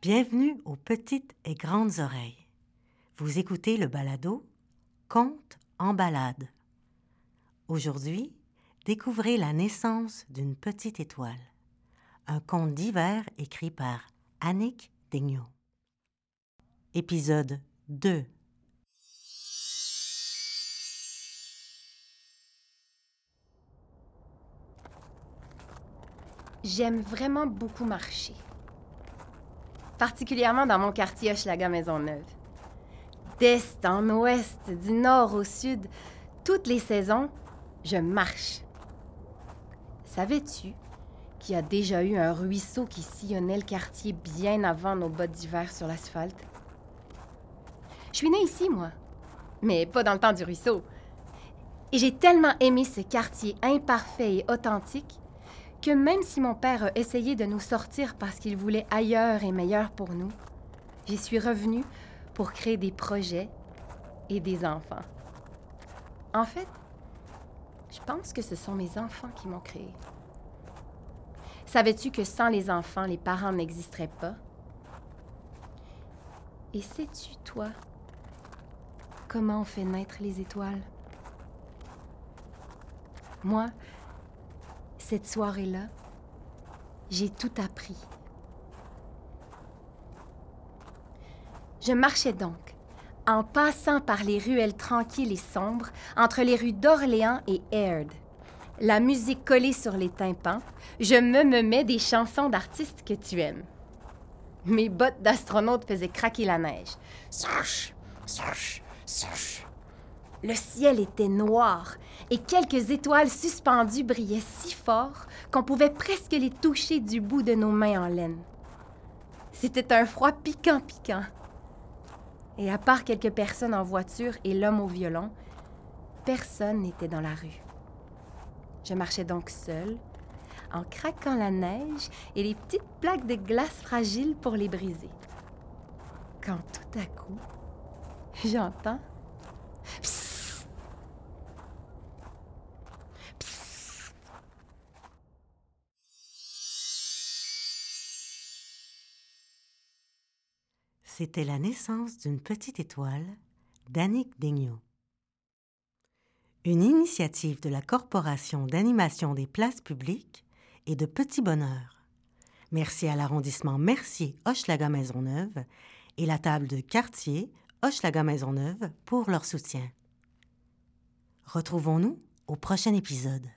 Bienvenue aux petites et grandes oreilles. Vous écoutez le balado Conte en balade. Aujourd'hui, découvrez la naissance d'une petite étoile. Un conte d'hiver écrit par Annick Degnaud. Épisode 2 J'aime vraiment beaucoup marcher. Particulièrement dans mon quartier Hochelaga Maisonneuve. D'est en ouest, du nord au sud, toutes les saisons, je marche. Savais-tu qu'il y a déjà eu un ruisseau qui sillonnait le quartier bien avant nos bottes d'hiver sur l'asphalte? Je suis née ici, moi, mais pas dans le temps du ruisseau. Et j'ai tellement aimé ce quartier imparfait et authentique que même si mon père a essayé de nous sortir parce qu'il voulait ailleurs et meilleur pour nous, j'y suis revenue pour créer des projets et des enfants. En fait, je pense que ce sont mes enfants qui m'ont créé. Savais-tu que sans les enfants, les parents n'existeraient pas? Et sais-tu, toi, comment on fait naître les étoiles? Moi, cette soirée-là, j'ai tout appris. Je marchais donc, en passant par les ruelles tranquilles et sombres, entre les rues d'Orléans et Aird. La musique collée sur les tympans, je me memais des chansons d'artistes que tu aimes. Mes bottes d'astronaute faisaient craquer la neige. Le ciel était noir et quelques étoiles suspendues brillaient si fort qu'on pouvait presque les toucher du bout de nos mains en laine. C'était un froid piquant-piquant. Et à part quelques personnes en voiture et l'homme au violon, personne n'était dans la rue. Je marchais donc seule, en craquant la neige et les petites plaques de glace fragiles pour les briser. Quand tout à coup, j'entends C'était la naissance d'une petite étoile d'Annick Degnaud. Une initiative de la Corporation d'animation des places publiques et de Petit Bonheur. Merci à l'arrondissement Mercier Hochelaga Maisonneuve et la table de quartier Hochelaga Maisonneuve pour leur soutien. Retrouvons-nous au prochain épisode.